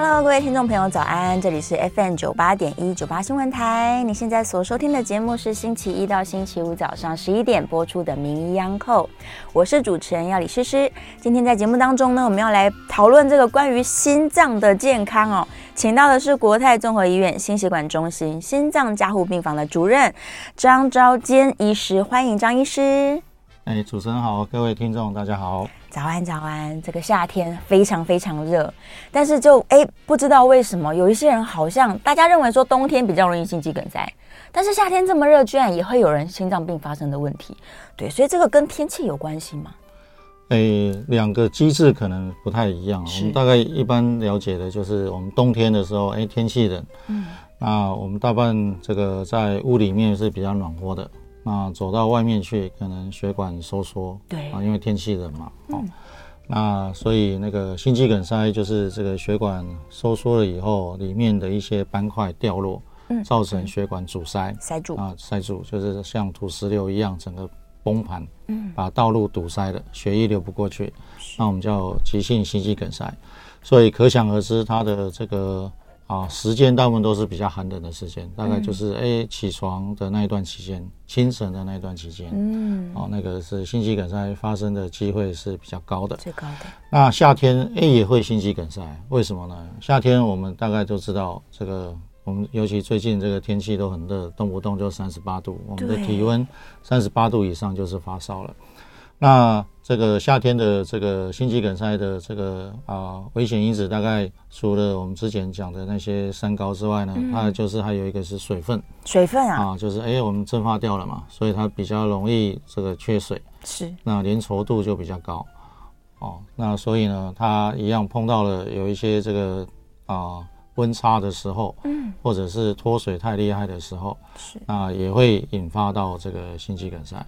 Hello，各位听众朋友，早安！这里是 FM 九八点一九八新闻台。你现在所收听的节目是星期一到星期五早上十一点播出的《名医央叩》，我是主持人药理诗诗。今天在节目当中呢，我们要来讨论这个关于心脏的健康哦，请到的是国泰综合医院心血管中心心脏加护病房的主任张昭坚医师，欢迎张医师。哎，主持人好，各位听众大家好。早安，早安！这个夏天非常非常热，但是就哎，不知道为什么有一些人好像大家认为说冬天比较容易心肌梗塞，但是夏天这么热，居然也会有人心脏病发生的问题。对，所以这个跟天气有关系吗？哎，两个机制可能不太一样。我们大概一般了解的就是，我们冬天的时候，哎，天气冷，嗯，那我们大半这个在屋里面是比较暖和的。那走到外面去，可能血管收缩，对啊，因为天气冷嘛，哦、嗯，那所以那个心肌梗塞就是这个血管收缩了以后，里面的一些斑块掉落，嗯，造成血管阻塞，塞住啊，塞住就是像土石流一样，整个崩盘，嗯，把道路堵塞了，血液流不过去，那我们叫急性心肌梗塞，所以可想而知，它的这个。啊，时间大部分都是比较寒冷的时间，大概就是哎、嗯欸、起床的那一段期间，清晨的那一段期间，嗯，哦，那个是心肌梗塞发生的机会是比较高的，最高的。那夏天哎、欸、也会心肌梗塞，为什么呢？夏天我们大概都知道，这个我们尤其最近这个天气都很热，动不动就三十八度，我们的体温三十八度以上就是发烧了。那这个夏天的这个心肌梗塞的这个啊危险因子，大概除了我们之前讲的那些三高之外呢，嗯、它就是还有一个是水分。水分啊，啊就是哎我们蒸发掉了嘛，所以它比较容易这个缺水。是。那粘稠度就比较高。哦，那所以呢，它一样碰到了有一些这个啊温差的时候，嗯，或者是脱水太厉害的时候，是，那也会引发到这个心肌梗塞。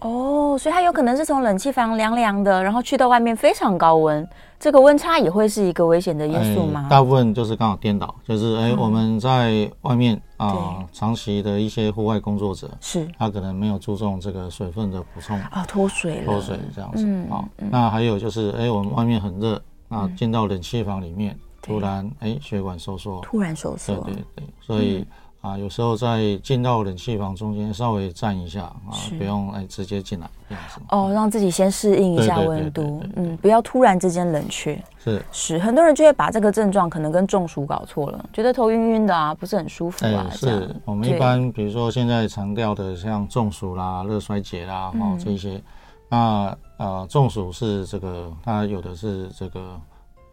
哦，所以它有可能是从冷气房凉凉的，然后去到外面非常高温，这个温差也会是一个危险的因素吗？大部分就是刚好颠倒，就是哎，我们在外面啊、呃，长期的一些户外工作者是，他可能没有注重这个水分的补充啊，脱水脱水这样子。嗯，好，那还有就是哎，我们外面很热，那进到冷气房里面，突然哎，血管收缩，突然收缩，对对对，所以。啊，有时候在进到冷气房中间稍微站一下啊，不用哎直接进来这样子。哦，让自己先适应一下温度，嗯，不要突然之间冷却。是是，很多人就会把这个症状可能跟中暑搞错了，觉得头晕晕的啊，不是很舒服啊。是我们一般比如说现在强调的像中暑啦、热衰竭啦，哦这些，那呃中暑是这个，它有的是这个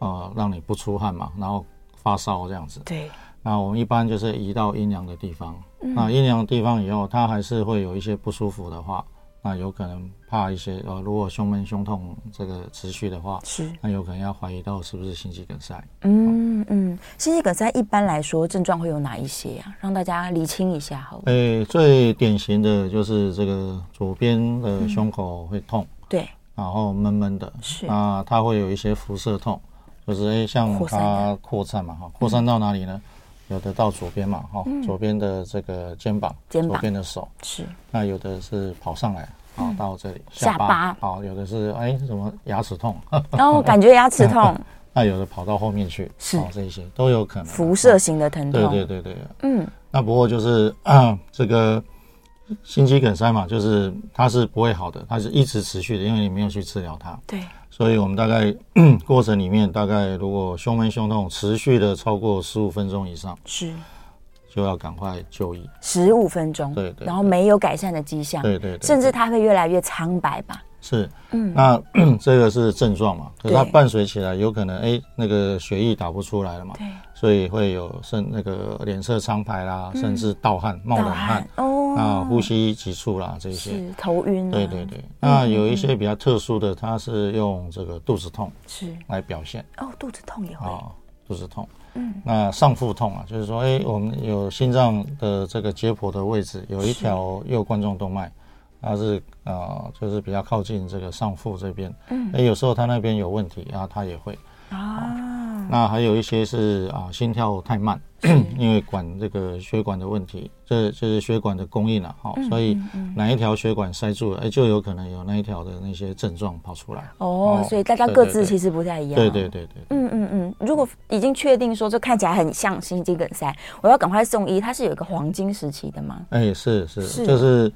呃让你不出汗嘛，然后发烧这样子。对。那我们一般就是移到阴凉的地方。嗯、那阴凉的地方以后，它还是会有一些不舒服的话，那有可能怕一些呃，如果胸闷胸痛这个持续的话，是那有可能要怀疑到是不是心肌梗塞。嗯嗯，心肌梗塞一般来说症状会有哪一些啊？让大家厘清一下好了。诶，最典型的就是这个左边的胸口会痛，嗯、对，然后闷闷的，是啊，它会有一些辐射痛，就是诶，像它扩散嘛哈，扩散到哪里呢？嗯有的到左边嘛，哈、嗯，左边的这个肩膀，肩膀左边的手是。那有的是跑上来，好、嗯、到这里下巴，好，有的是哎什么牙齿痛，然后感觉牙齿痛。那有的跑到后面去，是这一些都有可能。辐射型的疼痛。对对对对。嗯。那不过就是啊，这个心肌梗塞嘛，就是它是不会好的，它是一直持续的，因为你没有去治疗它。对。所以，我们大概 过程里面，大概如果胸闷胸痛持续的超过十五分钟以上，是就要赶快就医。十五分钟，对对，然后没有改善的迹象，对对，甚至它会越来越苍白吧？是，嗯，那 这个是症状嘛？可是它伴随起来，有可能哎，那个血液打不出来了嘛？对，所以会有甚那个脸色苍白啦，甚至盗汗、冒冷汗哦。啊，呼吸急促啦，这些是头晕。对对对，那有一些比较特殊的，它是用这个肚子痛是来表现。哦，肚子痛也会。啊，肚子痛。嗯。那上腹痛啊，就是说，哎，我们有心脏的这个解剖的位置，有一条右冠状动脉，它是啊，就是比较靠近这个上腹这边。嗯。哎，有时候它那边有问题啊，它也会。啊。嗯，那还有一些是啊心跳太慢，因为管这个血管的问题，这就是血管的供应了，好，所以哪一条血管塞住了，哎，就有可能有那一条的那些症状跑出来。哦，所以大家各自其实不太一样。对对对对。嗯嗯嗯，如果已经确定说这看起来很像心肌梗塞，我要赶快送医，它是有一个黄金时期的吗？哎，是是，就是，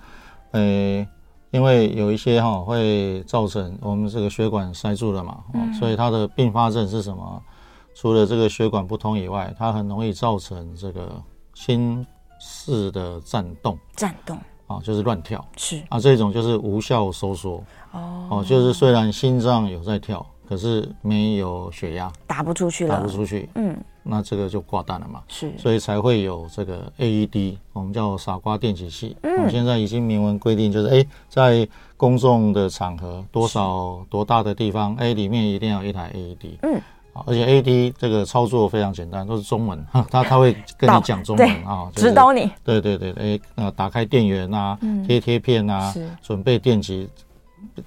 呃。因为有一些哈会造成我们这个血管塞住了嘛，嗯、所以它的并发症是什么？除了这个血管不通以外，它很容易造成这个心室的颤动，颤动啊，就是乱跳，是啊，这种就是无效收缩哦，哦，就是虽然心脏有在跳，可是没有血压，打不出去了，打不出去，嗯。那这个就挂蛋了嘛，是，所以才会有这个 AED，我们叫傻瓜电击器。嗯，现在已经明文规定，就是哎，在公众的场合，多少多大的地方，哎，里面一定要一台 AED。嗯，而且 AED 这个操作非常简单，都是中文，他他会跟你讲中文啊，指导你。对对对，哎，呃，打开电源啊，贴贴片啊，准备电极。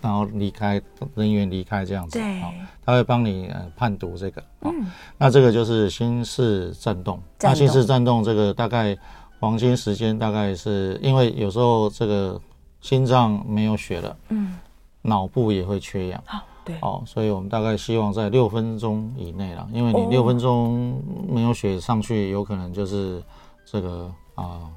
然后离开人员离开这样子，对，他会帮你呃判读这个，嗯，那这个就是心室颤动，那心室颤动这个大概黄金时间大概是因为有时候这个心脏没有血了，嗯，脑部也会缺氧，好，对，哦，所以我们大概希望在六分钟以内了，因为你六分钟没有血上去，有可能就是这个啊，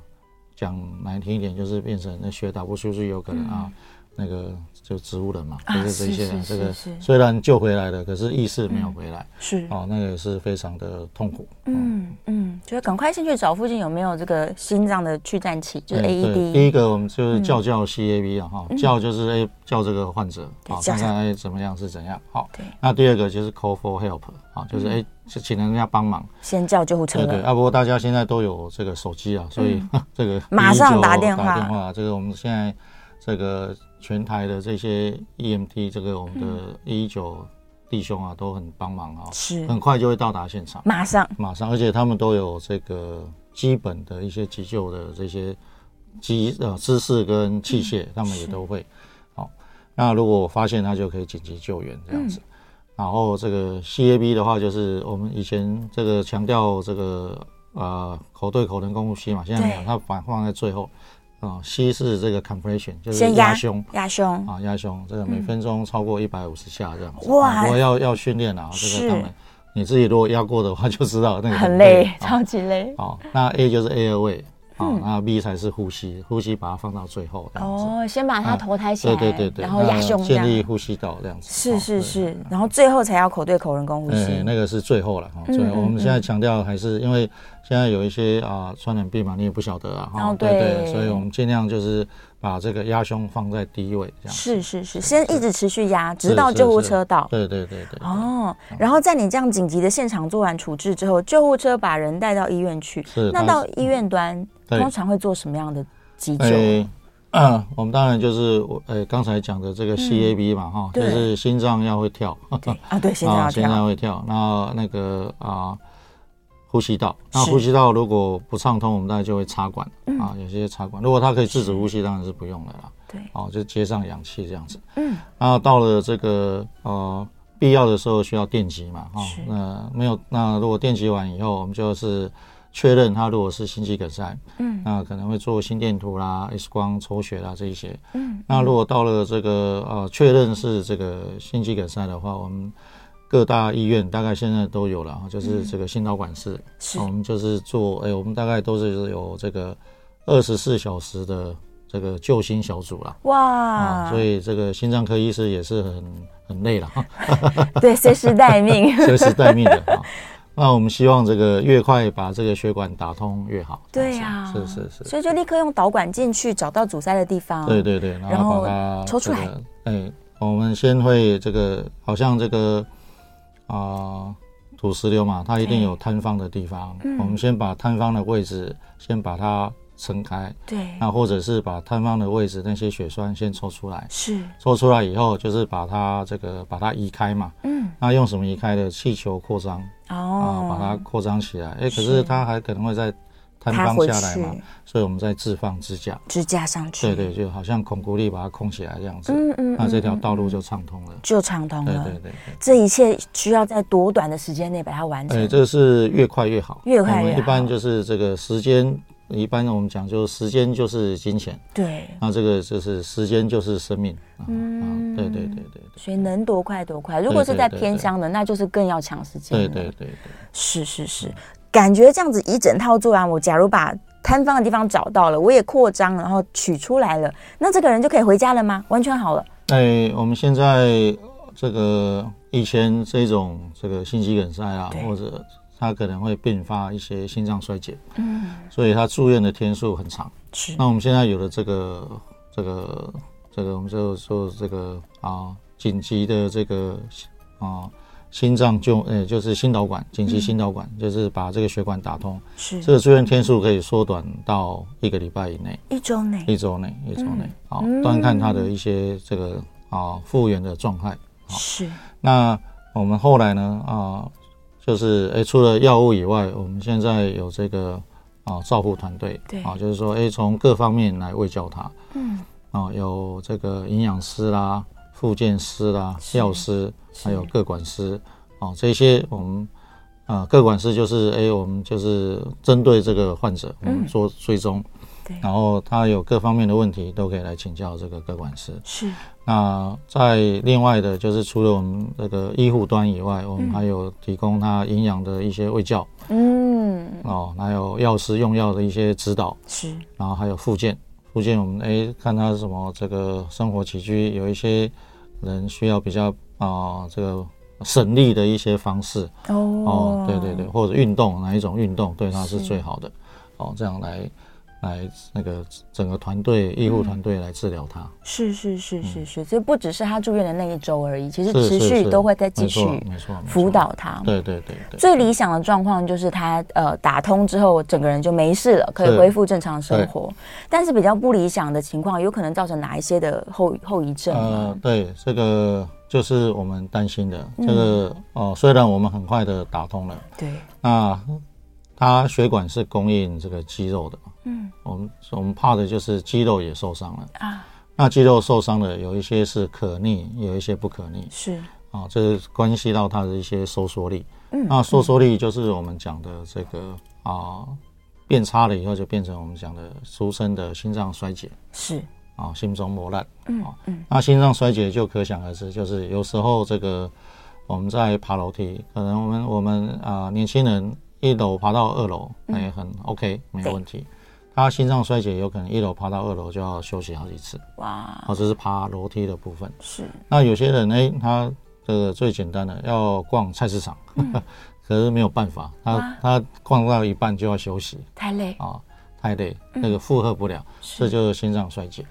讲难听一点就是变成那血打不出去，有可能啊。那个就植物人嘛，就是这些人，这个虽然救回来了，可是意识没有回来，是哦，那个也是非常的痛苦。嗯嗯，就是赶快先去找附近有没有这个心脏的去颤器，就是 AED。第一个我们就是叫叫 CAB 啊，哈，叫就是哎叫这个患者，好看看哎怎么样是怎样。好，那第二个就是 call for help 啊，就是哎请人家帮忙，先叫救护车。对，啊不过大家现在都有这个手机啊，所以 这个马上打电话。打电话，这个我们现在这个。全台的这些 EMT，这个我们的一一九弟兄啊，都很帮忙啊，是很快就会到达现场，马上马上，而且他们都有这个基本的一些急救的这些机呃知识跟器械，他们也都会。好，那如果我发现他就可以紧急救援这样子。然后这个 CAB 的话，就是我们以前这个强调这个呃口对口人工呼吸嘛，现在没有，它反放在最后。啊，吸是这个 compression，就是压胸，压胸啊，压胸，这个每分钟超过一百五十下这样子。哇，不过要要训练啊，这个他们你自己如果压过的话，就知道那个 很累，超级累。哦，那 A 就是 airway。好，那 B 才是呼吸，呼吸把它放到最后。哦，先把它头抬起来，对对对对，然后压胸，建立呼吸道这样子。是是是，然后最后才要口对口人工呼吸。那个是最后了哈。最后我们现在强调还是因为现在有一些啊传染病嘛，你也不晓得啊。哦，对对，所以我们尽量就是把这个压胸放在第一位这样。是是是，先一直持续压，直到救护车到。对对对对。哦，然后在你这样紧急的现场做完处置之后，救护车把人带到医院去。是。那到医院端。通常会做什么样的急救？欸啊、我们当然就是我呃刚才讲的这个 CAB 嘛哈，嗯、就是心脏要会跳啊，对，心脏 心脏会跳。那那个啊，呼吸道，那呼吸道如果不畅通，我们大概就会插管、嗯、啊，有些插管。如果它可以制止呼吸，当然是不用的啦。对，哦，就接上氧气这样子。嗯，那到了这个呃必要的时候需要电击嘛哈，是那没有，那如果电击完以后，我们就是。确认他如果是心肌梗塞，嗯，那可能会做心电图啦、X 光抽血啦这一些，嗯，那如果到了这个呃确认是这个心肌梗塞的话，我们各大医院大概现在都有了，就是这个心导管室，是，我们就是做，哎，我们大概都是有这个二十四小时的这个救心小组啦，哇，所以这个心脏科医师也是很很累了，对，随时待命，随时待命的啊。那我们希望这个越快把这个血管打通越好。对呀，是是是。所以就立刻用导管进去，找到阻塞的地方。对对对，然后把它抽出来。哎，我们先会这个，好像这个啊土石流嘛，它一定有坍方的地方。我们先把坍方的位置先把它撑开。对。那或者是把坍方的位置那些血栓先抽出来。是。抽出来以后，就是把它这个把它移开嘛。嗯。那用什么移开的？气球扩张。哦，啊把它扩张起来，哎，可是它还可能会再摊放下来嘛，所以我们再置放支架，支架上去，对对，就好像孔骨力把它空起来这样子，嗯嗯，那这条道路就畅通了，就畅通了，对对对，这一切需要在多短的时间内把它完成？对，这个是越快越好，越快越好，一般就是这个时间。一般我们讲，就时间就是金钱。对。那这个就是时间就是生命。嗯。对对对对。所以能多快多快。如果是在偏乡的，那就是更要抢时间。对对对对。是是是，感觉这样子一整套做完，我假如把摊方的地方找到了，我也扩张，然后取出来了，那这个人就可以回家了吗？完全好了。哎，我们现在这个以前这种这个心肌梗塞啊，或者。他可能会并发一些心脏衰竭，嗯，所以他住院的天数很长。是，那我们现在有了这个这个这个，我们就说这个啊，紧急的这个啊，心脏就呃、欸，就是心导管，紧急心导管，嗯、就是把这个血管打通。是，这个住院天数可以缩短到一个礼拜以内，一周内，一周内，一周内。好，端看他的一些这个啊复原的状态。是，那我们后来呢啊。就是诶，除了药物以外，我们现在有这个啊照护团队，对啊，就是说诶，从各方面来喂教他，嗯，啊，有这个营养师啦、复健师啦、药师，还有各管师，啊，这些我们啊个管师就是诶，我们就是针对这个患者，我们做追踪。然后他有各方面的问题，都可以来请教这个各管师。是。那在另外的，就是除了我们这个医护端以外，我们还有提供他营养的一些卫教。嗯。哦，还有药师用药的一些指导。是。然后还有复健，复健我们哎看他什么这个生活起居，有一些人需要比较啊、呃、这个省力的一些方式。哦。哦，对对对，或者运动哪一种运动对他是最好的？哦，这样来。来那个整个团队医护团队来治疗他，是是是是是，所以不只是他住院的那一周而已，其实持续都会再继续没错辅导他。对对对对。最理想的状况就是他呃打通之后，整个人就没事了，可以恢复正常生活。但是比较不理想的情况，有可能造成哪一些的后后遗症？呃，对，这个就是我们担心的。这个哦，虽然我们很快的打通了，对，那他血管是供应这个肌肉的。嗯，我们我们怕的就是肌肉也受伤了啊。那肌肉受伤的，有一些是可逆，有一些不可逆。是啊，这是关系到它的一些收缩力。嗯，那收缩力就是我们讲的这个啊，变差了以后就变成我们讲的俗称的心脏衰竭。是啊，心中磨难。嗯嗯，那心脏衰竭就可想而知，就是有时候这个我们在爬楼梯，可能我们我们啊年轻人一楼爬到二楼，那也很 OK，没有问题。他心脏衰竭有可能一楼爬到二楼就要休息好几次。哇，哦，这是爬楼梯的部分。是。那有些人呢，他这个最简单的要逛菜市场，嗯、可是没有办法，他他逛到一半就要休息，太累。啊，太累，那个负荷不了，这就是心脏衰竭。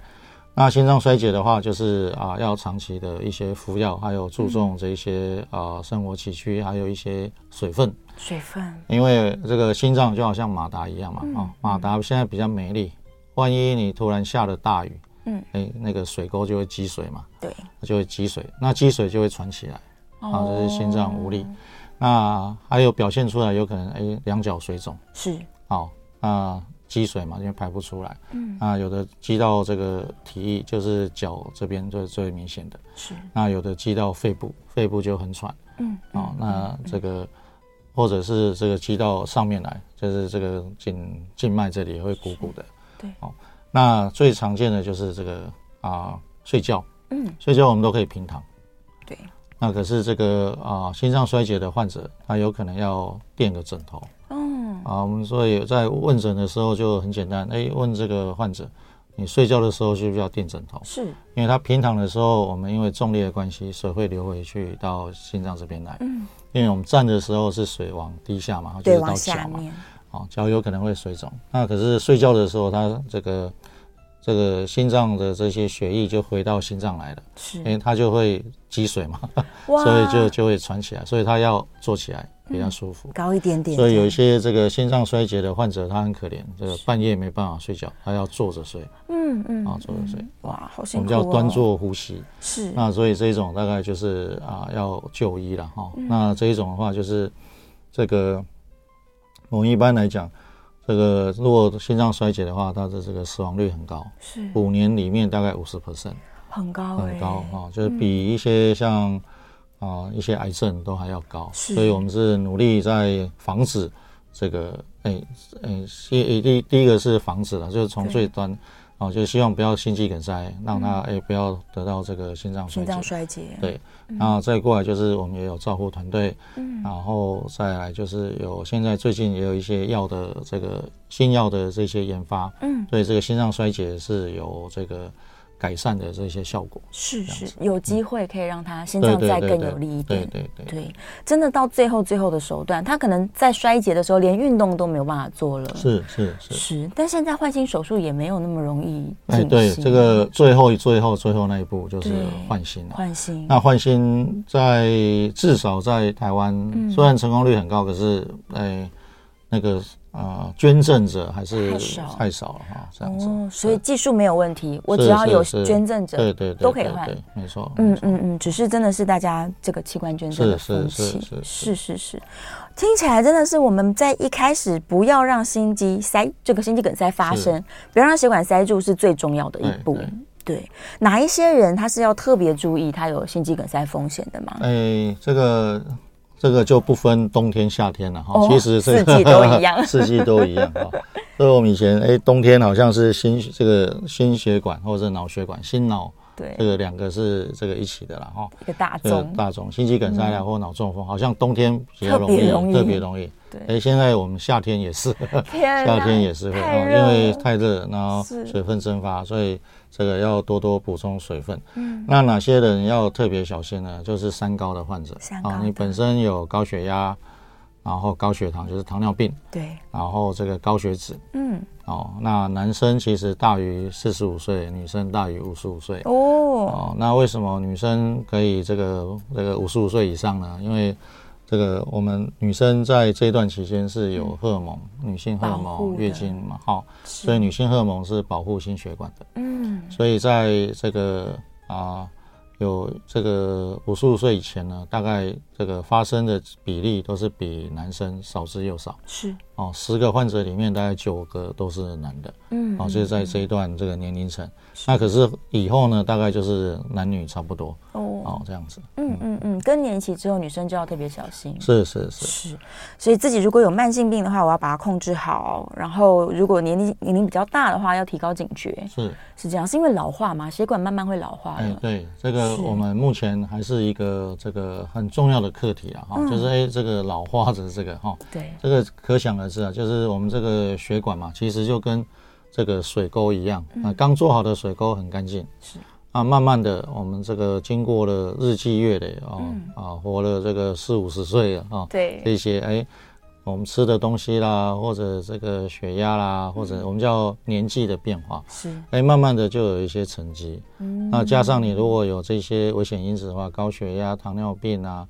那心脏衰竭的话，就是啊要长期的一些服药，还有注重这些啊生活起居，还有一些水分。水分，因为这个心脏就好像马达一样嘛，啊、嗯，马达现在比较没力，万一你突然下了大雨，嗯，哎，那个水沟就会积水嘛，对，就会积水，那积水就会喘起来，啊，这是心脏无力。哦、那还有表现出来有可能，哎，两脚水肿，是，好，那积水嘛，因为排不出来，嗯，那有的积到这个体液，就是脚这边就是最明显的，是，那有的积到肺部，肺部就很喘，嗯，啊，那这个。嗯或者是这个积到上面来，就是这个颈静脉这里也会鼓鼓的。对，哦，那最常见的就是这个啊、呃、睡觉，嗯，睡觉我们都可以平躺。对，那可是这个啊、呃、心脏衰竭的患者，他有可能要垫个枕头。嗯，啊，我们所以在问诊的时候就很简单，哎，问这个患者。你睡觉的时候需不需要垫枕头？是，因为他平躺的时候，我们因为重力的关系，水会流回去到心脏这边来。嗯，因为我们站的时候是水往低下嘛，就是到脚嘛，哦，脚有可能会水肿。那可是睡觉的时候，他这个这个心脏的这些血液就回到心脏来了，是，因为他就会积水嘛，所以就就会喘起来，所以他要坐起来。比较舒服，高一点点。所以有一些这个心脏衰竭的患者，他很可怜，这个半夜没办法睡觉，他要坐着睡。嗯嗯，啊，坐着睡。哇，好辛苦。我们叫端坐呼吸。是。那所以这一种大概就是啊，要就医了哈。那这一种的话，就是这个我们一般来讲，这个如果心脏衰竭的话，它的这个死亡率很高，是五年里面大概五十 percent，很高很高啊，就是比一些像啊一些癌症都还要高，所以我们是努力在防止这个，哎哎，第第第一个是防止了，就是从最端。哦，就希望不要心肌梗塞，让他哎、嗯欸、不要得到这个心脏衰竭。心脏衰竭。对，然后再过来就是我们也有照护团队，嗯，然后再来就是有现在最近也有一些药的这个新药的这些研发，嗯，对这个心脏衰竭是有这个。改善的这些效果是是有机会可以让他心脏再更有力一点，对对对，对，真的到最后最后的手段，他可能在衰竭的时候连运动都没有办法做了，是是是。是，但现在换心手术也没有那么容易。哎，对，这个最后最后最后那一步就是换心。了，换心。那换心在至少在台湾，虽然成功率很高，可是哎那个。啊，捐赠者还是太少。太少了哈，这样子，所以技术没有问题，我只要有捐赠者，对对都可以换，没错，嗯嗯嗯，只是真的是大家这个器官捐赠的风气，是是是，听起来真的是我们在一开始不要让心肌塞这个心肌梗塞发生，不要让血管塞住是最重要的一步。对，哪一些人他是要特别注意他有心肌梗塞风险的吗？哎，这个。这个就不分冬天夏天了哈，其实四季都一样，四季都一样哈。所以我们以前哎，冬天好像是心这个心血管或者脑血管心脑，对，这个两个是这个一起的了哈。一个大宗大宗心肌梗塞啊或脑中风，好像冬天比较容易，特别容易。对，哎，现在我们夏天也是，夏天也是会，因为太热，然后水分蒸发，所以。这个要多多补充水分。嗯，那哪些人要特别小心呢？就是三高的患者。三高。啊，你本身有高血压，然后高血糖，就是糖尿病。对。然后这个高血脂。嗯。哦，那男生其实大于四十五岁，女生大于五十五岁。哦。哦，那为什么女生可以这个这个五十五岁以上呢？因为这个我们女生在这段期间是有荷尔蒙，嗯、女性荷尔蒙、月经嘛，好，所以女性荷尔蒙是保护心血管的。嗯，所以在这个啊。有这个五十五岁以前呢，大概这个发生的比例都是比男生少之又少。是哦，十个患者里面大概九个都是男的。嗯，哦，所以在这一段这个年龄层，那可是以后呢，大概就是男女差不多。哦，哦，这样子。嗯嗯嗯，更年期之后，女生就要特别小心。是是是是，所以自己如果有慢性病的话，我要把它控制好。然后如果年龄年龄比较大的话，要提高警觉。是是这样，是因为老化嘛，血管慢慢会老化。哎，对这个。我们目前还是一个这个很重要的课题啊，哈，就是哎，这个老化的这个哈，对，这个可想而知啊，就是我们这个血管嘛，其实就跟这个水沟一样啊，刚做好的水沟很干净，是。啊，慢慢的我们这个经过了日积月累啊，啊，活了这个四五十岁了啊，对，这些哎。我们吃的东西啦，或者这个血压啦，或者我们叫年纪的变化，是，哎，慢慢的就有一些沉积。嗯，那加上你如果有这些危险因子的话，高血压、糖尿病啊，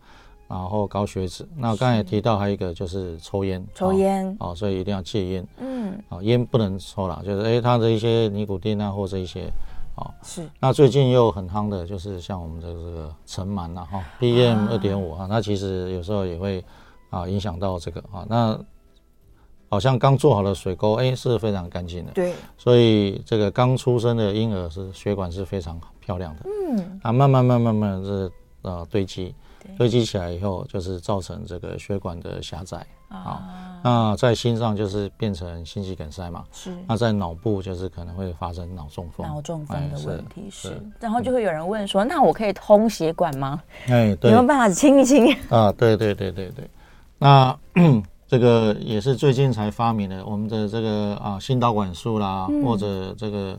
然后高血脂，那刚才也提到还有一个就是抽烟，抽烟，哦，所以一定要戒烟。嗯，哦，烟不能抽了，就是哎，它的一些尼古丁啊，或者一些，哦，是。那最近又很夯的就是像我们这个这个尘螨呐，哈，PM 二点五啊，它其实有时候也会。啊，影响到这个啊，那好像刚做好的水沟，哎，是非常干净的。对，所以这个刚出生的婴儿是血管是非常漂亮的。嗯，啊，慢慢慢慢慢这呃堆积，堆积起来以后，就是造成这个血管的狭窄啊。那在心脏就是变成心肌梗塞嘛。是。那在脑部就是可能会发生脑中风。脑中风的问题是，然后就会有人问说，那我可以通血管吗？哎，对。有没有办法清一清？啊，对对对对对。那 这个也是最近才发明的，我们的这个啊心导管术啦，嗯、或者这个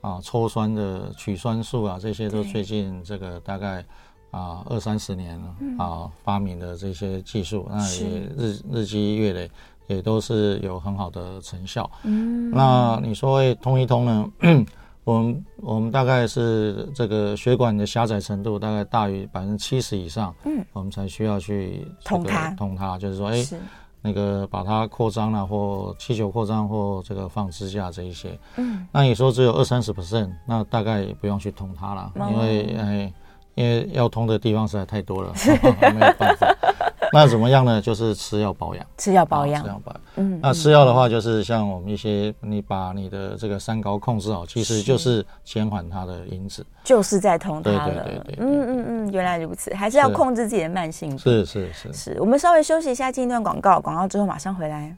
啊抽酸的取酸术啊，这些都最近这个大概啊二三十年了啊发明的这些技术，嗯、那也日日积月累，也都是有很好的成效。嗯，那你说会通一通呢？我们我们大概是这个血管的狭窄程度大概大于百分之七十以上，嗯，我们才需要去通它，通它，就是说，哎，那个把它扩张了，或气球扩张，或这个放支架这一些，嗯，那你说只有二三十 percent，那大概也不用去通它了，因为哎，因为要通的地方实在太多了，没有办法。那怎么样呢？就是吃药保养，吃药保养，吃药保养。嗯，那吃药的话，就是像我们一些，你把你的这个三高控制好，其实就是减缓它的因子，就是在通它了。对对对对，嗯嗯嗯，原来如此，还是要控制自己的慢性病。是是是是，我们稍微休息一下，进一段广告，广告之后马上回来。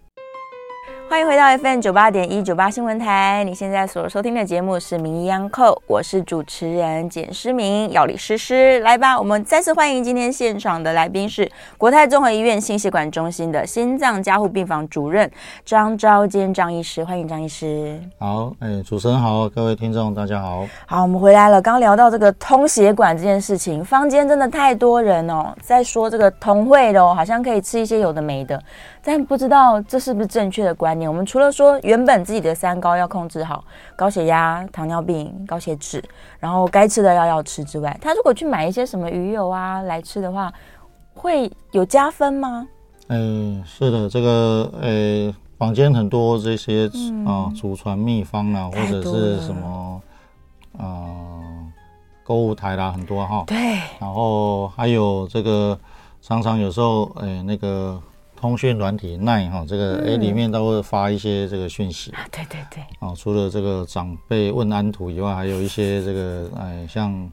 欢迎回到 FM 九八点一九八新闻台，你现在所收听的节目是《名医央叩》，我是主持人简诗明，药理诗诗，来吧，我们再次欢迎今天现场的来宾是国泰综合医院心血管中心的心脏加护病房主任张昭坚张医师，欢迎张医师。好，哎，主持人好，各位听众大家好。好，我们回来了。刚聊到这个通血管这件事情，坊间真的太多人哦，在说这个通会的哦，好像可以吃一些有的没的。但不知道这是不是正确的观念？我们除了说原本自己的三高要控制好，高血压、糖尿病、高血脂，然后该吃的药要吃之外，他如果去买一些什么鱼油啊来吃的话，会有加分吗？嗯，是的，这个呃，坊间很多这些啊祖传秘方啊，或者是什么啊购物台啦，很多哈。对。然后还有这个，常常有时候呃那个。通讯软体 Line 哈，这个哎、嗯、里面都会发一些这个讯息。啊，对对对，啊，除了这个长辈问安图以外，还有一些这个哎像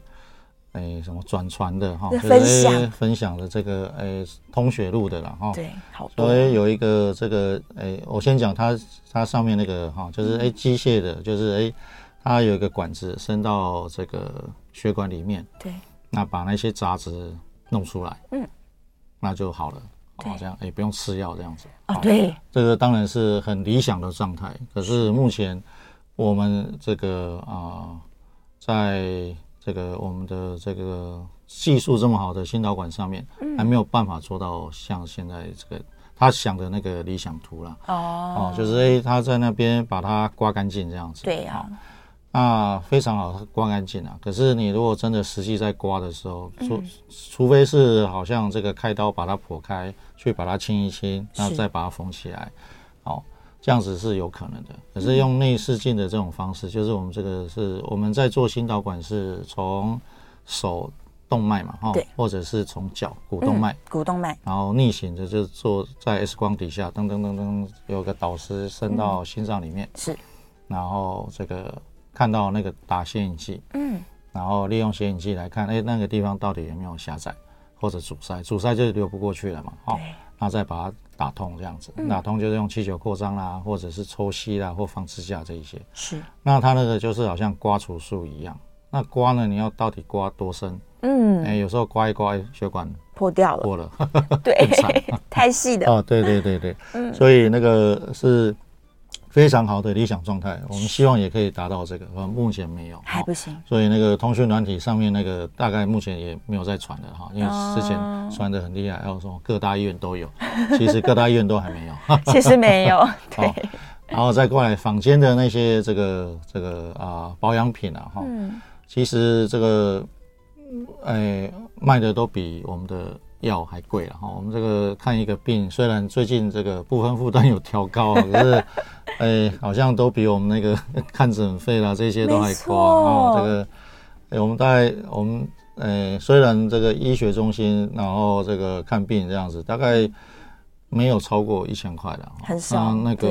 哎什么转传的哈，分享。分享的这个哎通血路的了哈，对，好多。所以有一个这个哎，我先讲它它上面那个哈，就是哎机械的，就是哎它有一个管子伸到这个血管里面，对，那把那些杂质弄出来，嗯，那就好了。好像也不用吃药这样子啊，对，这个当然是很理想的状态。可是目前我们这个啊、呃，在这个我们的这个技术这么好的心导管上面，还没有办法做到像现在这个他想的那个理想图了。哦，就是哎，他在那边把它刮干净这样子。对呀。那非常好，刮干净啊。可是你如果真的实际在刮的时候，除除非是好像这个开刀把它剖开，去把它清一清，然后再把它缝起来，哦，这样子是有可能的。可是用内视镜的这种方式，就是我们这个是我们在做心导管是从手动脉嘛，哈，或者是从脚股动脉，股动脉，然后逆行的就做在 X 光底下，噔噔噔噔，有个导师伸到心脏里面，是，然后这个。看到那个打显影剂，嗯，然后利用显影剂来看，哎，那个地方到底有没有狭窄或者阻塞？阻塞就流不过去了嘛，好，然后再把它打通，这样子，打通就是用气球扩张啦，或者是抽吸啦，或放支架这一些。是，那它那个就是好像刮除术一样，那刮呢，你要到底刮多深？嗯，哎，有时候刮一刮，血管破掉了，破了，对，太细的。哦，对对对对，嗯，所以那个是。非常好的理想状态，我们希望也可以达到这个，呃，目前没有，还不行。所以那个通讯软体上面那个大概目前也没有在传的哈，因为之前传的很厉害，还有说各大医院都有，其实各大医院都还没有，其实没有。对，然后再过来坊间的那些这个这个啊保养品啊哈，其实这个哎卖的都比我们的。药还贵了哈，我们这个看一个病，虽然最近这个部分负担有调高，可是，哎，好像都比我们那个 看诊费啦这些都还高啊。这个，哎，我们大概我们，哎，虽然这个医学中心，然后这个看病这样子，大概没有超过一千块的，很少。那个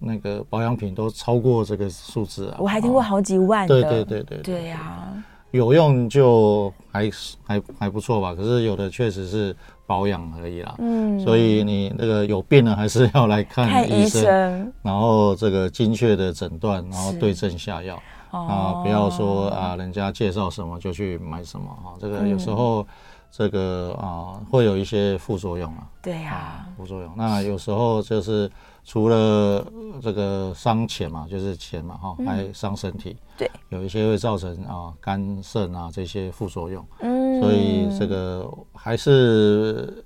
那个保养品都超过这个数字啊。我还听过好几万的。对对对对。对呀。有用就还还还不错吧，可是有的确实是保养而已啦。嗯，所以你那个有病了，还是要来看医生，然后这个精确的诊断，然后对症下药啊，不要说啊，人家介绍什么就去买什么哈。这个有时候这个啊会有一些副作用啊。对呀，副作用。那有时候就是。除了这个伤钱嘛，就是钱嘛，哈，还伤身体。对，有一些会造成啊肝肾啊这些副作用。嗯，所以这个还是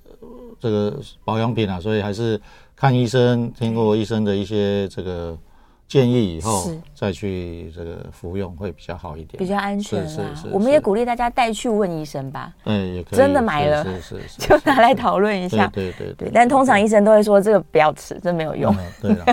这个保养品啊，所以还是看医生，听过医生的一些这个建议以后，再去这个服用会比较好一点，比较安全。是是是，我们也鼓励大家带去问医生吧。嗯，也可以。真的买了，是是是，就拿来讨论一下。对对对。但通常医生都会说这个不要吃，这没有用。对了。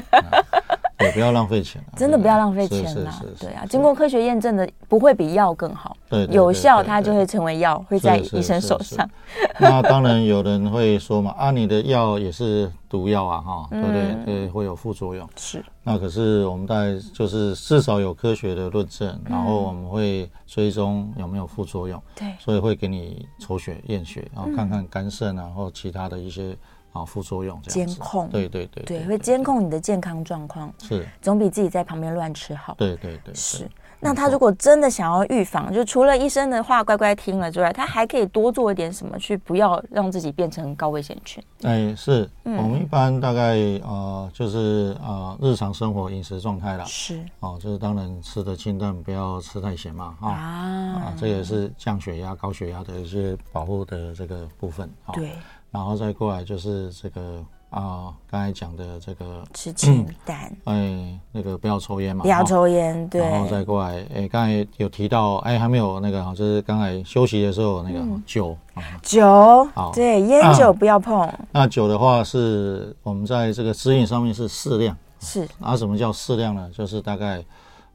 对，不要浪费钱，真的不要浪费钱啦。对啊，经过科学验证的不会比药更好，对，有效它就会成为药，会在医生手上。那当然有人会说嘛，啊，你的药也是毒药啊，哈，对不对？对，会有副作用。是。那可是我们大概就是至少有科学的论证，然后我们会追踪有没有副作用。对。所以会给你抽血验血，然后看看肝肾啊，或其他的一些。啊，副作用监控，对对对，对，会监控你的健康状况，是总比自己在旁边乱吃好。对对对，是。那他如果真的想要预防，就除了医生的话乖乖听了之外，他还可以多做一点什么，去不要让自己变成高危险群。哎，是我们一般大概呃，就是呃，日常生活饮食状态啦。是哦，就是当然吃的清淡，不要吃太咸嘛。啊啊，这也是降血压、高血压的一些保护的这个部分。对。然后再过来就是这个啊，刚才讲的这个吃清淡，哎，那个不要抽烟嘛，不要抽烟，对。然后再过来，哎，刚才有提到，哎，还没有那个，就是刚才休息的时候那个酒，酒，好，对，烟酒不要碰。那酒的话是我们在这个指引上面是适量，是。啊，什么叫适量呢？就是大概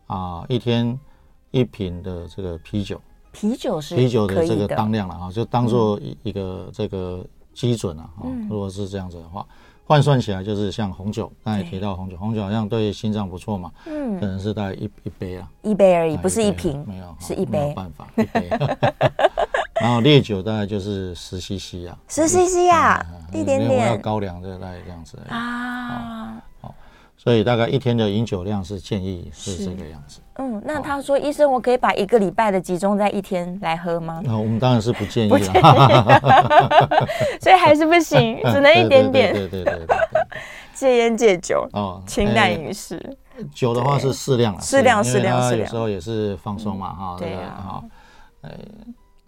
啊一天一瓶的这个啤酒，啤酒是啤酒的这个当量了啊，就当做一一个这个。基准啊，如果是这样子的话，换算起来就是像红酒，刚才提到红酒，红酒好像对心脏不错嘛，嗯，可能是大概一一杯啊，一杯而已，不是一瓶，没有，是一杯，没有办法，一杯。然后烈酒大概就是十 CC 啊，十 CC 啊，一点点，要高粱的大概这样子啊。所以大概一天的饮酒量是建议是这个样子。嗯，那他说医生，我可以把一个礼拜的集中在一天来喝吗？那我们当然是不建议了。所以还是不行，只能一点点。对对对对。戒烟戒酒哦，清淡饮食。酒的话是适量啊，适量适量适量。有时候也是放松嘛，哈。对啊。好，哎。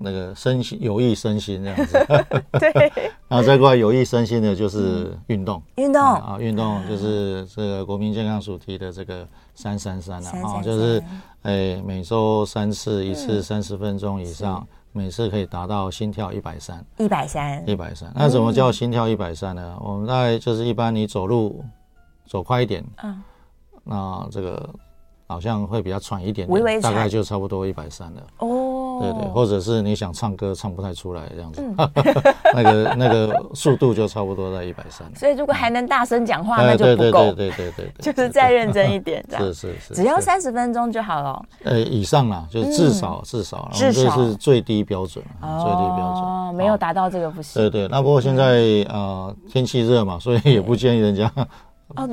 那个身心有益身心这样子，对，然后再过来有益身心的就是运动，运动。啊，运动就是这个国民健康署提的这个三三三啊，啊，就是哎每周三次，一次三十分钟以上，每次可以达到心跳一百三，一百三，一百三。那怎么叫心跳一百三呢？我们大概就是一般你走路走快一点，嗯，那这个好像会比较喘一点点，大概就差不多一百三了。哦。对对，或者是你想唱歌唱不太出来这样子，那个那个速度就差不多在一百三。所以如果还能大声讲话，那就不够。对对对，就是再认真一点，这样。是是是，只要三十分钟就好了。呃，以上啦，就是至少至少，这是最低标准，最低标准。哦，没有达到这个不行。对对，那不过现在呃天气热嘛，所以也不建议人家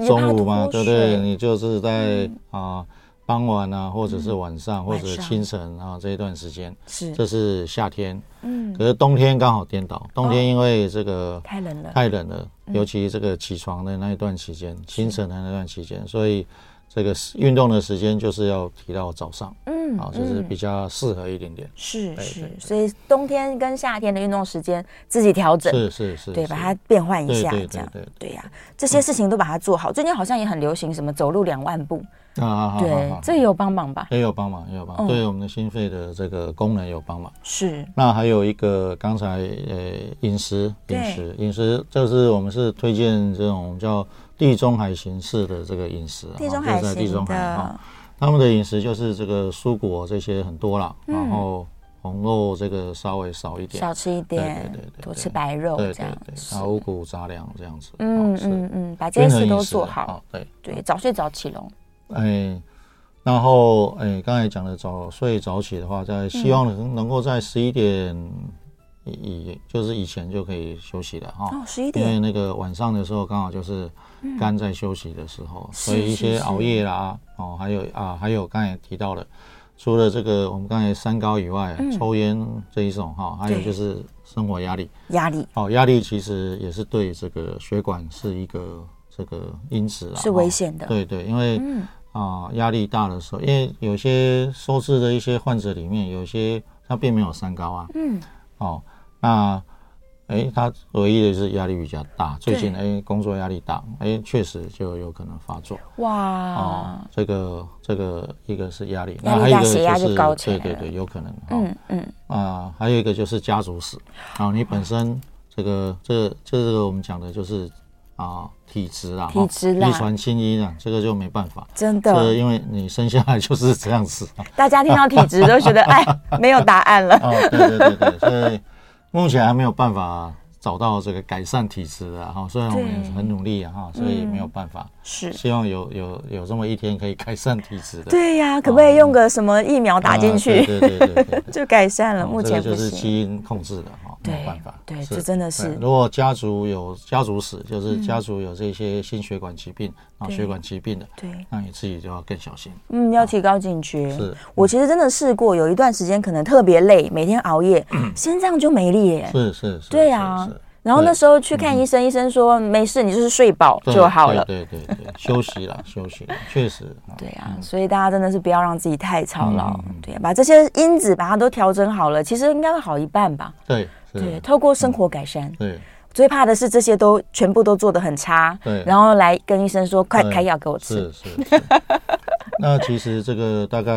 中午嘛，对不对？你就是在啊。傍晚啊，或者是晚上，或者清晨啊，这一段时间。是，这是夏天。嗯，可是冬天刚好颠倒，冬天因为这个太冷了，太冷了，尤其这个起床的那一段期间，清晨的那段期间，所以这个运动的时间就是要提到早上。嗯，啊，就是比较适合一点点。是是，所以冬天跟夏天的运动时间自己调整。是是是，对，把它变换一下，这样对呀，这些事情都把它做好。最近好像也很流行什么走路两万步。啊，对，这也有帮忙吧？也有帮忙，也有帮忙，对我们的心肺的这个功能有帮忙。是。那还有一个，刚才呃，饮食，饮食，饮食，就是我们是推荐这种叫地中海形式的这个饮食。地中海型的。地中海哈，他们的饮食就是这个蔬果这些很多了，然后红肉这个稍微少一点，少吃一点，对对对，多吃白肉这样，然后五谷杂粮这样子。嗯嗯嗯，把这些事都做好。对对，早睡早起喽。哎，然后哎，刚才讲的早睡早起的话，在希望能能够在十一点以就是以前就可以休息了哈。哦，十一点。因为那个晚上的时候刚好就是肝在休息的时候，所以一些熬夜啦，哦，还有啊，还有刚才提到的，除了这个我们刚才三高以外，抽烟这一种哈，还有就是生活压力。压力。哦，压力其实也是对这个血管是一个这个因子啊，是危险的。对对，因为。啊，压力大的时候，因为有些收治的一些患者里面，有些他并没有三高啊。嗯。哦，那，哎，他唯一的是压力比较大，最近哎工作压力大，哎确实就有可能发作。哇。哦，这个这个一个是压力，那还有一个就是对对对，有可能。嗯嗯。啊，还有一个就是家族史。啊，你本身这个这个这个我们讲的就是。啊体质啦，体质啦，遗传基因啊，这个就没办法，真的，因为你生下来就是这样子。大家听到体质都觉得哎，没有答案了。哦，对对对对，所以目前还没有办法。找到这个改善体质的哈，虽然我们很努力啊哈，所以没有办法。是希望有有有这么一天可以改善体质的。对呀，可不可以用个什么疫苗打进去？对对对对，就改善了。目前就是基因控制的哈，没有办法。对，这真的是。如果家族有家族史，就是家族有这些心血管疾病、脑血管疾病的，对，那你自己就要更小心。嗯，要提高警觉。是我其实真的试过，有一段时间可能特别累，每天熬夜，心脏就没力耶。是是是。对呀。然后那时候去看医生，医生说没事，你就是睡饱就好了。对对对，休息了，休息了，确实。对啊，所以大家真的是不要让自己太操劳。对，把这些因子把它都调整好了，其实应该会好一半吧。对对，透过生活改善。对，最怕的是这些都全部都做的很差。对，然后来跟医生说，快开药给我吃。是是。那其实这个大概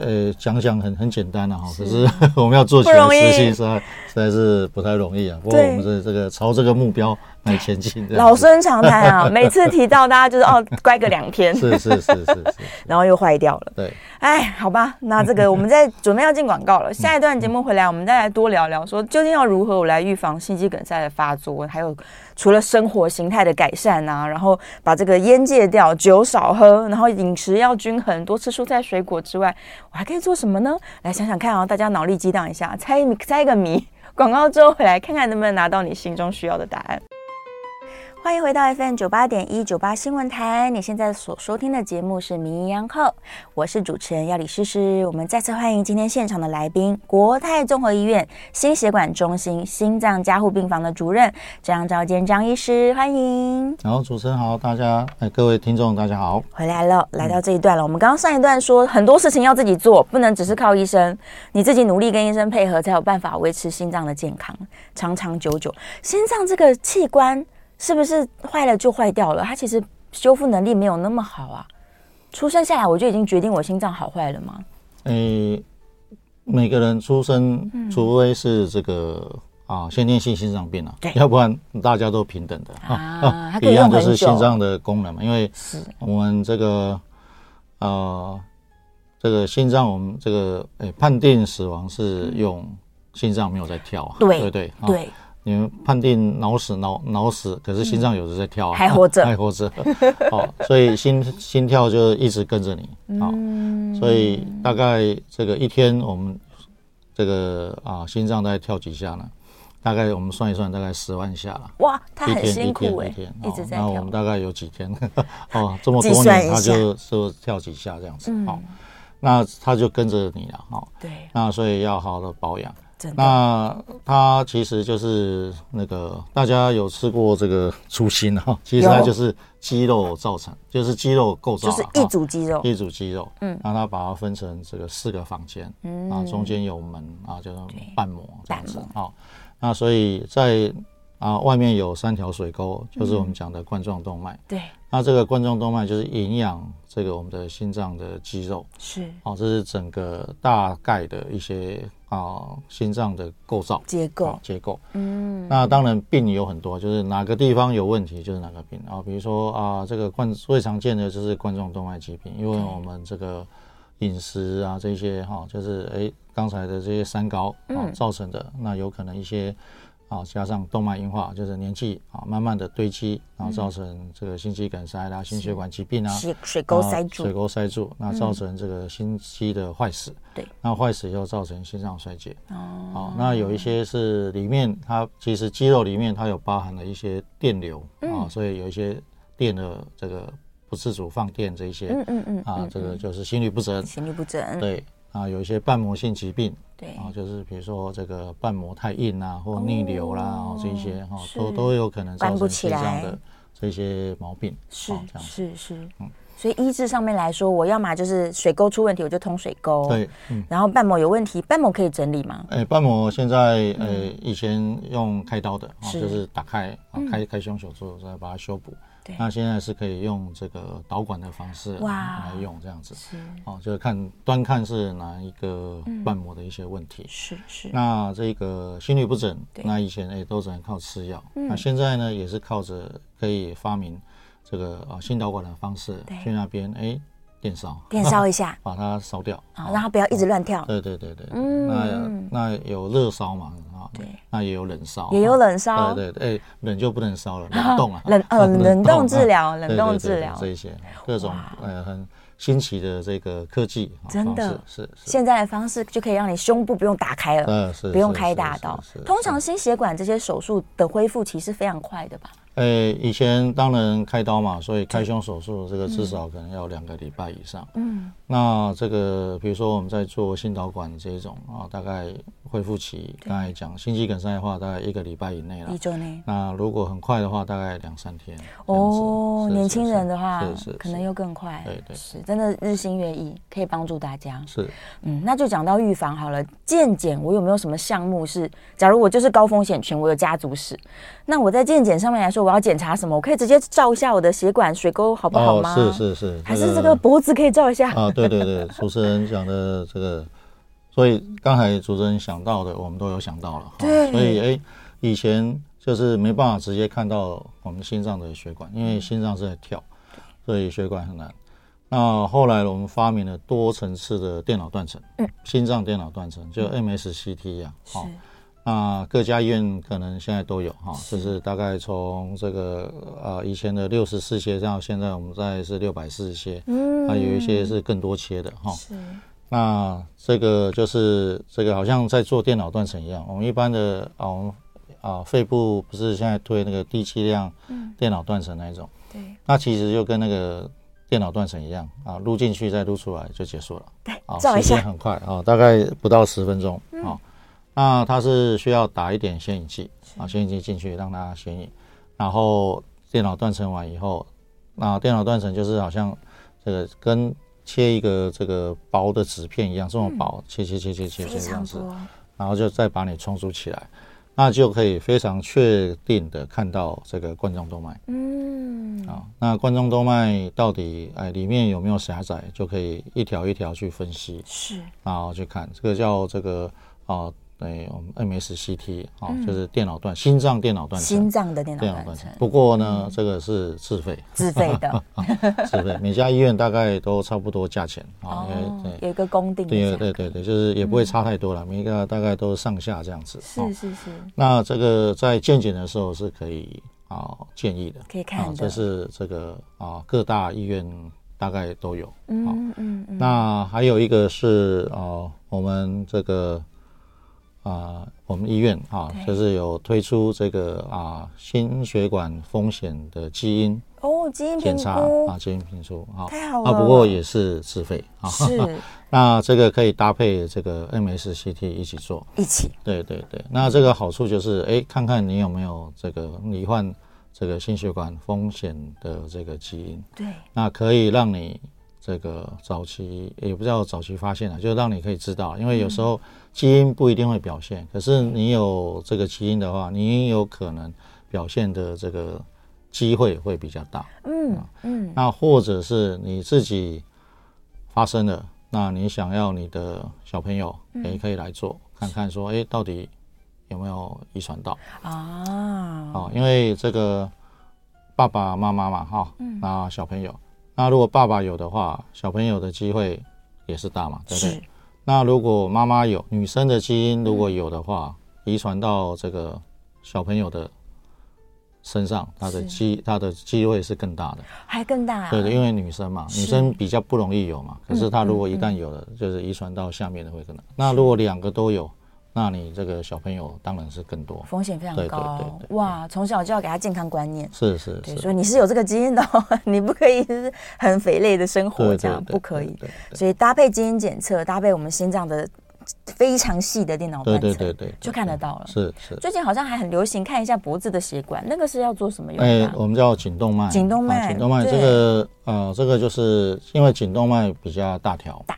呃讲讲很很简单了哈，可是 我们要做起来实行实在实在是不太容易啊。不过我们是这个朝这个目标来前进。老生常谈啊，每次提到大家就是哦，乖个两天，是是是是是，然后又坏掉了。对，哎，好吧，那这个我们在准备要进广告了。下一段节目回来，我们再来多聊聊，说究竟要如何我来预防心肌梗塞的发作，还有。除了生活形态的改善啊，然后把这个烟戒掉，酒少喝，然后饮食要均衡，多吃蔬菜水果之外，我还可以做什么呢？来想想看啊，大家脑力激荡一下，猜猜一个谜。广告之后回来看看能不能拿到你心中需要的答案。欢迎回到 FM 九八点一九八新闻台，你现在所收听的节目是《名医央叩》，我是主持人要李诗诗。我们再次欢迎今天现场的来宾，国泰综合医院心血管中心心脏加护病房的主任张昭坚张医师，欢迎。好，主持人好，大家哎，各位听众大家好，回来了，来到这一段了。我们刚刚上一段说很多事情要自己做，不能只是靠医生，你自己努力跟医生配合，才有办法维持心脏的健康，长长久久。心脏这个器官。是不是坏了就坏掉了？它其实修复能力没有那么好啊。出生下来我就已经决定我心脏好坏了吗？诶、欸，每个人出生，除非是这个啊先天性心脏病啊，要不然大家都平等的啊，一样就是心脏的功能嘛。因为我们这个呃这个心脏，我们这个诶、欸、判定死亡是用心脏没有在跳，对对对对。你们判定脑死脑脑死，可是心脏有时在跳啊，还活着，还活着，好，所以心心跳就一直跟着你，好，所以大概这个一天我们这个啊心脏在跳几下呢？大概我们算一算，大概十万下了。哇，他很辛苦哎，一直在跳。那我们大概有几天？哦，这么多年他就就跳几下这样子，好，那他就跟着你了，哈，对，那所以要好好的保养。那它其实就是那个大家有吃过这个猪心哈，其实它就是肌肉造成，就是肌肉构造，就是一组肌肉，一组肌肉。嗯，让它把它分成这个四个房间，嗯，啊，中间有门啊，叫做瓣膜这样子。好，那所以在啊外面有三条水沟，就是我们讲的冠状动脉。对，那这个冠状动脉就是营养这个我们的心脏的肌肉。是，哦，这是整个大概的一些。啊，心脏的构造结构结构，嗯，那当然病有很多，就是哪个地方有问题就是哪个病啊。比如说啊，这个冠最常见的就是冠状动脉疾病，因为我们这个饮食啊这些哈，就是哎刚才的这些三高啊造成的，那有可能一些。啊，加上动脉硬化，就是年纪啊慢慢的堆积，然后造成这个心肌梗塞啦、心血管疾病啊，水沟塞住，水沟塞住，那造成这个心肌的坏死。对，那坏死以后造成心脏衰竭。哦，好，那有一些是里面它其实肌肉里面它有包含了一些电流啊，所以有一些电的这个不自主放电这一些，嗯嗯嗯，啊，这个就是心律不整，心律不整，对。啊，有一些瓣膜性疾病，对。啊，就是比如说这个瓣膜太硬啊，或逆流啦，哦，这些哈，都都有可能造成心脏的这些毛病，是是是，嗯，所以医治上面来说，我要么就是水沟出问题，我就通水沟。对，嗯。然后瓣膜有问题，瓣膜可以整理吗？哎，瓣膜现在呃以前用开刀的啊，就是打开啊开开胸手术再把它修补。对。那现在是可以用这个导管的方式来用这样子，是。哦，就是看端看是哪一个瓣膜的一些问题，是是。那这个心律不整，那以前哎都只能靠吃药，那现在呢也是靠着可以发明这个啊心导管的方式去那边哎。电烧，电烧一下，把它烧掉。啊，让它不要一直乱跳。对对对对，嗯，那那有热烧嘛啊，对，那也有冷烧，也有冷烧，对对，哎，冷就不能烧了，冷冻啊，冷呃 冷冻治疗，冷冻治疗。这一些各种呃很新奇的这个科技，真的。是现在的方式就可以让你胸部不用打开了，嗯，是不用开大刀。通常心血管这些手术的恢复期是非常快的吧？呃，以前当然开刀嘛，所以开胸手术这个至少可能要两个礼拜以上。嗯，那这个比如说我们在做心导管这种啊，大概恢复期，刚才讲心肌梗塞的话，大概一个礼拜以内了。一周内。那如果很快的话，大概两三天。哦，年轻人的话，是是可能又更快。对对，是真的日新月异，可以帮助大家。是，嗯，那就讲到预防好了。健检我有没有什么项目是，假如我就是高风险群，我有家族史，那我在健检上面来说。我要检查什么？我可以直接照一下我的血管水沟好不好吗？是是是，还是这个脖子可以照一下？啊，对对对，主持人讲的这个，所以刚才主持人想到的，我们都有想到了。对，所以哎，以前就是没办法直接看到我们心脏的血管，因为心脏是在跳，所以血管很难。那后来我们发明了多层次的电脑断层，嗯，心脏电脑断层就 MSCT 呀，好。那各家医院可能现在都有哈，就是大概从这个呃以前的六十四切到现在我们在是六百四十切，嗯，还有一些是更多切的哈。是。那这个就是这个好像在做电脑断层一样，我们一般的啊，我们啊肺部不是现在推那个低剂量电脑断层那一种，对。那其实就跟那个电脑断层一样啊，录进去再录出来就结束了。对，啊，时间很快啊，大概不到十分钟啊。那它是需要打一点显影剂啊，显影剂进去让它显影，然后电脑断层完以后，那电脑断层就是好像这个跟切一个这个薄的纸片一样，这么薄，切切切切切切这样子，然后就再把你重组起来，那就可以非常确定的看到这个冠状动脉。嗯，啊，那冠状动脉到底哎里面有没有狭窄，就可以一条一条去分析，是，然后去看这个叫这个啊。对，我们 MSCT 啊，就是电脑断心脏电脑断层，心脏的电脑断层。不过呢，这个是自费，自费的，自费。每家医院大概都差不多价钱啊，有一个公定。对对对对，就是也不会差太多了，每一个大概都上下这样子。是是是。那这个在健检的时候是可以啊建议的，可以看的。这是这个啊各大医院大概都有。嗯嗯。那还有一个是啊我们这个。啊，我们医院啊，就是有推出这个啊心血管风险的基因哦，基因检查啊，基因评估啊，太好了啊，不过也是自费啊。是，那这个可以搭配这个 MSCT 一起做，一起。对对对，那这个好处就是，哎，看看你有没有这个罹患这个心血管风险的这个基因。对，那可以让你。这个早期也不叫早期发现了，就让你可以知道，因为有时候基因不一定会表现，可是你有这个基因的话，你有可能表现的这个机会会比较大。嗯嗯，那或者是你自己发生了，那你想要你的小朋友也可以来做，看看说，哎，到底有没有遗传到啊？哦，因为这个爸爸妈妈嘛，哈，那小朋友。那如果爸爸有的话，小朋友的机会也是大嘛，对不对？是那如果妈妈有女生的基因，如果有的话，遗传、嗯、到这个小朋友的身上，他的机他的机会是更大的，还更大、啊。对的，因为女生嘛，女生比较不容易有嘛。可是他如果一旦有了，嗯嗯嗯、就是遗传到下面的会更大。那如果两个都有。那你这个小朋友当然是更多，风险非常高。哇，从小就要给他健康观念。是是是，所以你是有这个基因的，你不可以就是很肥类的生活，这样不可以。所以搭配基因检测，搭配我们心脏的非常细的电脑断层，对对对对，就看得到了。是是。最近好像还很流行看一下脖子的血管，那个是要做什么用的？哎，我们叫颈动脉。颈动脉，颈动脉这个呃，这个就是因为颈动脉比较大条。大。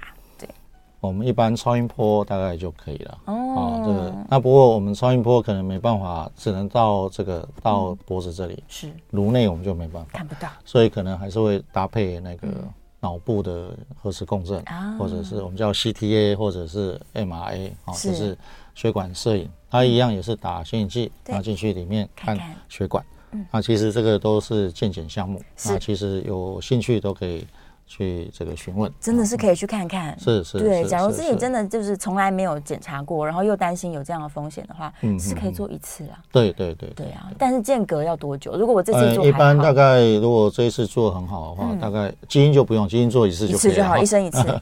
对。我们一般超音波大概就可以了。哦。这个那不过我们超音波可能没办法，只能到这个到脖子这里。是。颅内我们就没办法。看不到。所以可能还是会搭配那个。脑部的核磁共振，或者是我们叫 CTA，或者是 MRA，啊，就是血管摄影，它一样也是打显影剂，拿进去里面看血管。那其实这个都是健检项目，那其实有兴趣都可以。去这个询问，真的是可以去看看。是是，对。假如自己真的就是从来没有检查过，然后又担心有这样的风险的话，嗯，是可以做一次啊。对对对。对啊，但是间隔要多久？如果我这次做，一般大概如果这一次做很好的话，大概基因就不用，基因做一次就可以了。一次就好，一生一次。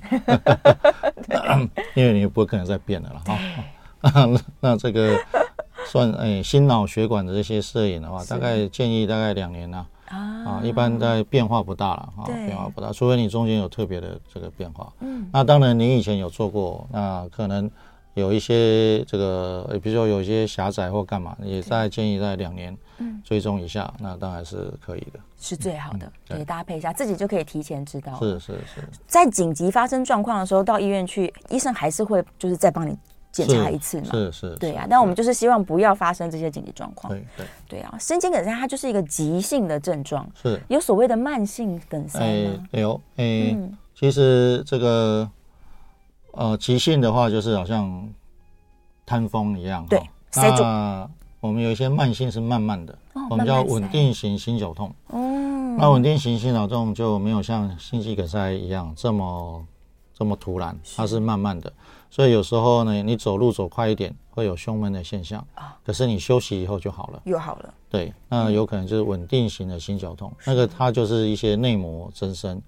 因为你不可能再变了了哈。那这个算哎，心脑血管的这些摄影的话，大概建议大概两年呢。啊，一般在变化不大了，哈，变化不大，除非你中间有特别的这个变化。嗯，那当然你以前有做过，那可能有一些这个，比如说有一些狭窄或干嘛，也在建议在两年追踪一下，那当然是可以的，是最好的，可以搭配一下，自己就可以提前知道。是是是，在紧急发生状况的时候，到医院去，医生还是会就是再帮你。检查一次嘛，是是，对啊，但我们就是希望不要发生这些紧急状况。对对对啊，心肌梗塞它就是一个急性的症状，是有所谓的慢性梗塞吗？哎有，哎，其实这个呃急性的话，就是好像瘫风一样，对，塞住。那我们有一些慢性是慢慢的，我们叫稳定型心绞痛。嗯，那稳定型心绞痛就没有像心肌梗塞一样这么这么突然，它是慢慢的。所以有时候呢，你走路走快一点，会有胸闷的现象。啊。可是你休息以后就好了，又好了。对，那有可能就是稳定型的心绞痛，那个它就是一些内膜增生，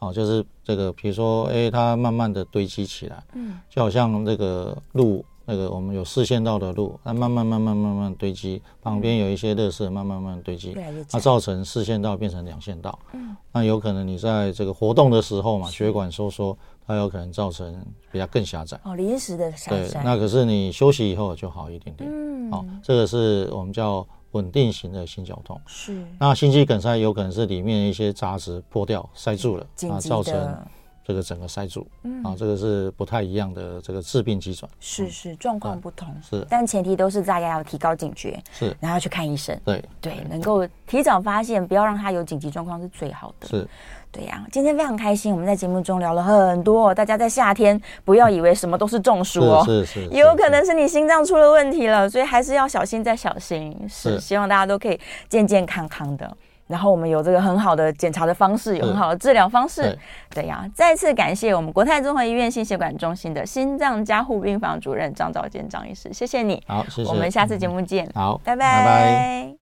哦，就是这个，比如说，哎，它慢慢的堆积起来，嗯，就好像那个路，那个我们有四线道的路，它慢慢慢慢慢慢堆积，旁边有一些热色慢慢慢慢堆积，它造成四线道变成两线道，嗯，那有可能你在这个活动的时候嘛，血管收缩。它有可能造成比较更狭窄哦，临时的狭窄。对，那可是你休息以后就好一点点。嗯，好，这个是我们叫稳定型的心绞痛。是。那心肌梗塞有可能是里面一些杂质破掉塞住了，啊，造成这个整个塞住。嗯。啊，这个是不太一样的这个致病机转。是是，状况不同。是。但前提都是大家要提高警觉。是。然后去看医生。对对，能够提早发现，不要让他有紧急状况是最好的。是。对呀，今天非常开心，我们在节目中聊了很多。大家在夏天不要以为什么都是中暑哦，是是，也有可能是你心脏出了问题了，所以还是要小心再小心。是，希望大家都可以健健康康的。然后我们有这个很好的检查的方式，有很好的治疗方式。对呀，再次感谢我们国泰综合医院心血管中心的心脏加护病房主任张兆坚张医师，谢谢你。好，谢谢。我们下次节目见。好，拜拜。拜拜。